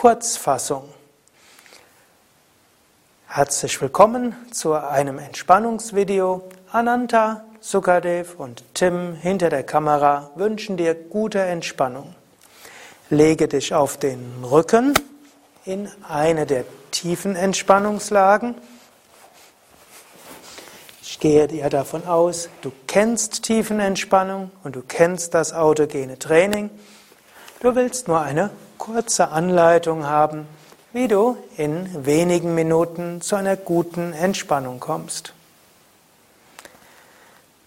Kurzfassung. Herzlich willkommen zu einem Entspannungsvideo. Ananta, Sukadev und Tim hinter der Kamera wünschen dir gute Entspannung. Lege dich auf den Rücken in eine der tiefen Entspannungslagen. Ich gehe dir davon aus, du kennst Tiefenentspannung und du kennst das autogene Training. Du willst nur eine kurze Anleitung haben, wie du in wenigen Minuten zu einer guten Entspannung kommst.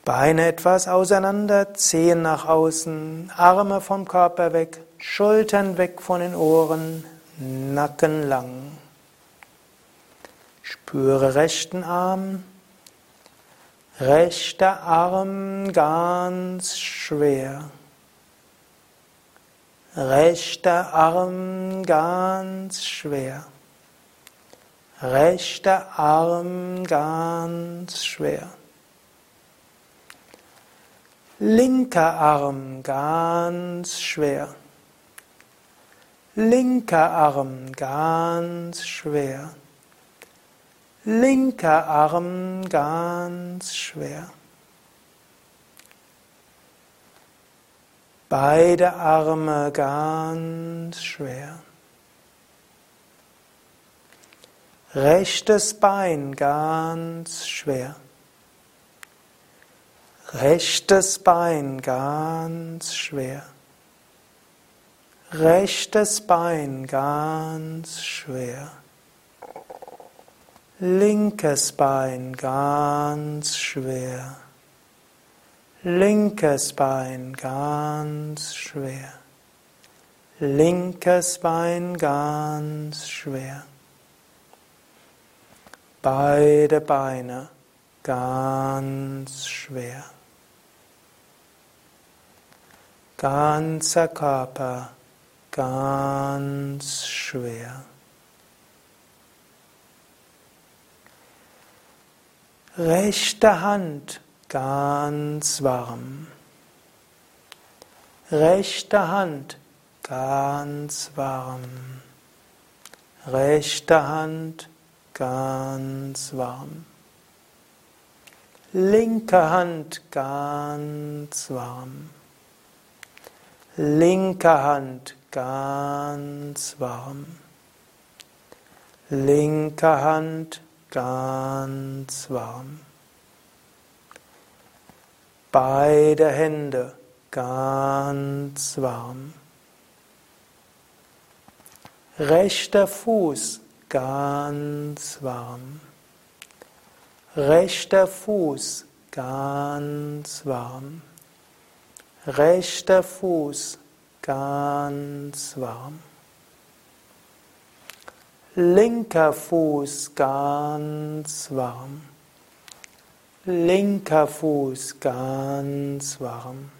Beine etwas auseinander, Zehen nach außen, Arme vom Körper weg, Schultern weg von den Ohren, Nacken lang. Spüre rechten Arm, rechter Arm ganz schwer. Rechter Arm ganz schwer. Rechter Arm ganz schwer. Linker Arm ganz schwer. Linker Arm ganz schwer. Linker Arm ganz schwer. Beide Arme ganz schwer. Rechtes Bein ganz schwer. Rechtes Bein ganz schwer. Rechtes Bein ganz schwer. Linkes Bein ganz schwer. Linkes Bein ganz schwer. Linkes Bein ganz schwer. Beide Beine ganz schwer. Ganzer Körper ganz schwer. Rechte Hand ganz warm. Rechte Hand ganz warm. Rechte Hand ganz warm. Linke Hand ganz warm. Linke Hand ganz warm. Linke Hand ganz warm. Beide Hände ganz warm. Rechter Fuß ganz warm. Rechter Fuß ganz warm. Rechter Fuß ganz warm. Linker Fuß ganz warm. Linker Fuß ganz warm.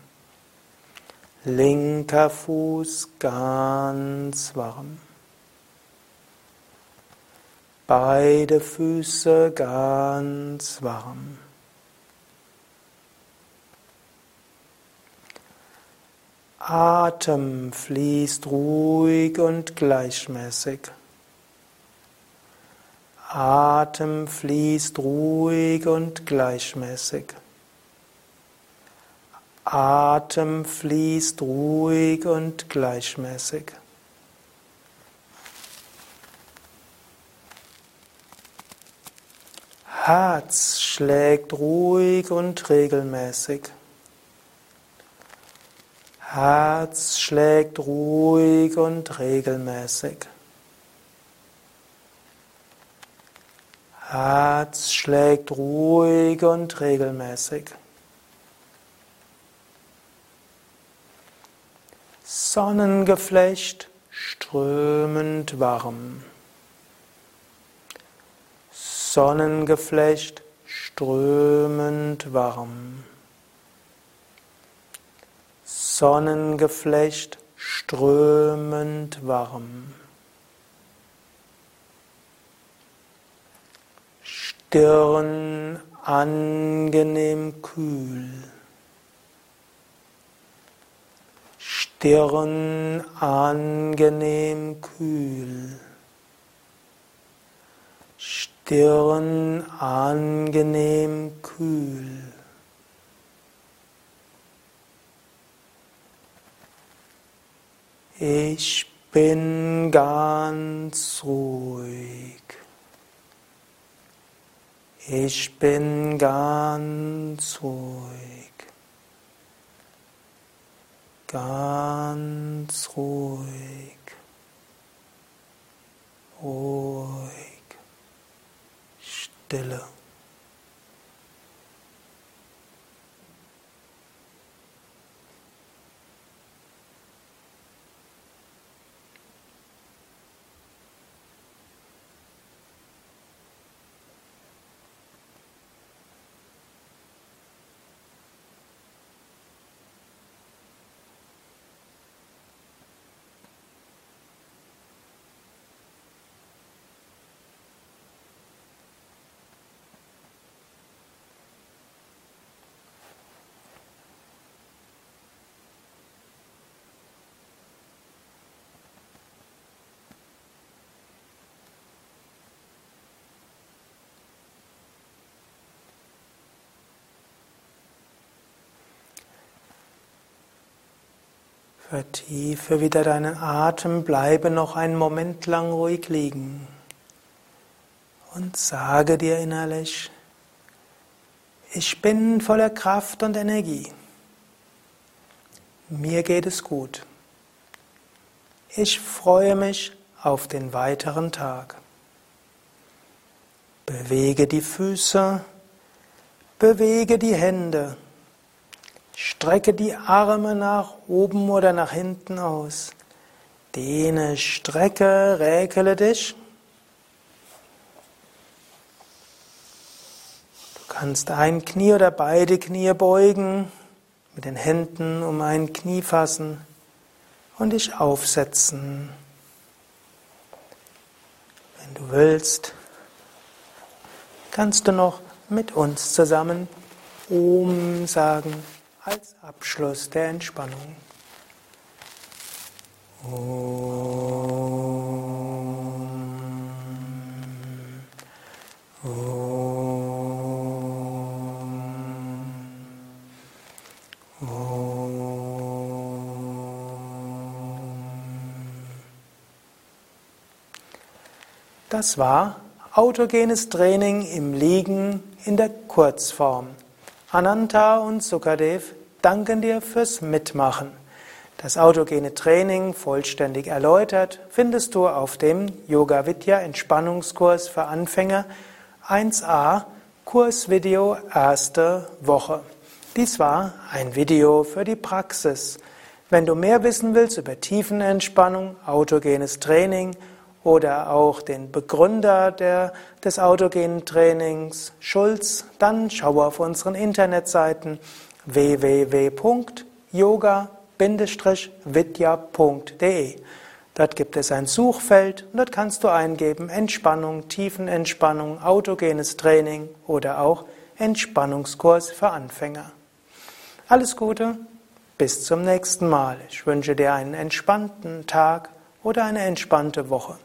Linker Fuß ganz warm. Beide Füße ganz warm. Atem fließt ruhig und gleichmäßig. Atem fließt ruhig und gleichmäßig. Atem fließt ruhig und gleichmäßig. Herz schlägt ruhig und regelmäßig. Herz schlägt ruhig und regelmäßig. Herz schlägt ruhig und regelmäßig. Sonnengeflecht strömend warm. Sonnengeflecht strömend warm. Sonnengeflecht strömend warm. Stirn angenehm kühl. Stirn angenehm kühl. Stirn angenehm kühl. Ich bin ganz ruhig. Ich bin ganz ruhig. Ganz ruhig. Ruhig. Stille. Vertiefe wieder deinen Atem, bleibe noch einen Moment lang ruhig liegen und sage dir innerlich, ich bin voller Kraft und Energie. Mir geht es gut. Ich freue mich auf den weiteren Tag. Bewege die Füße, bewege die Hände. Strecke die Arme nach oben oder nach hinten aus. Dehne, strecke, räkele dich. Du kannst ein Knie oder beide Knie beugen, mit den Händen um ein Knie fassen und dich aufsetzen. Wenn du willst, kannst du noch mit uns zusammen Om sagen als Abschluss der Entspannung. Om. Om. Om. Das war autogenes Training im Liegen in der Kurzform. Ananta und Sukadev danken dir fürs Mitmachen. Das autogene Training vollständig erläutert findest du auf dem Yoga Vidya Entspannungskurs für Anfänger 1a Kursvideo erste Woche. Dies war ein Video für die Praxis. Wenn du mehr wissen willst über Tiefenentspannung, autogenes Training oder auch den Begründer der, des autogenen Trainings, Schulz, dann schau auf unseren Internetseiten www.yoga-vidya.de. Dort gibt es ein Suchfeld und dort kannst du eingeben Entspannung, Tiefenentspannung, autogenes Training oder auch Entspannungskurs für Anfänger. Alles Gute, bis zum nächsten Mal. Ich wünsche dir einen entspannten Tag oder eine entspannte Woche.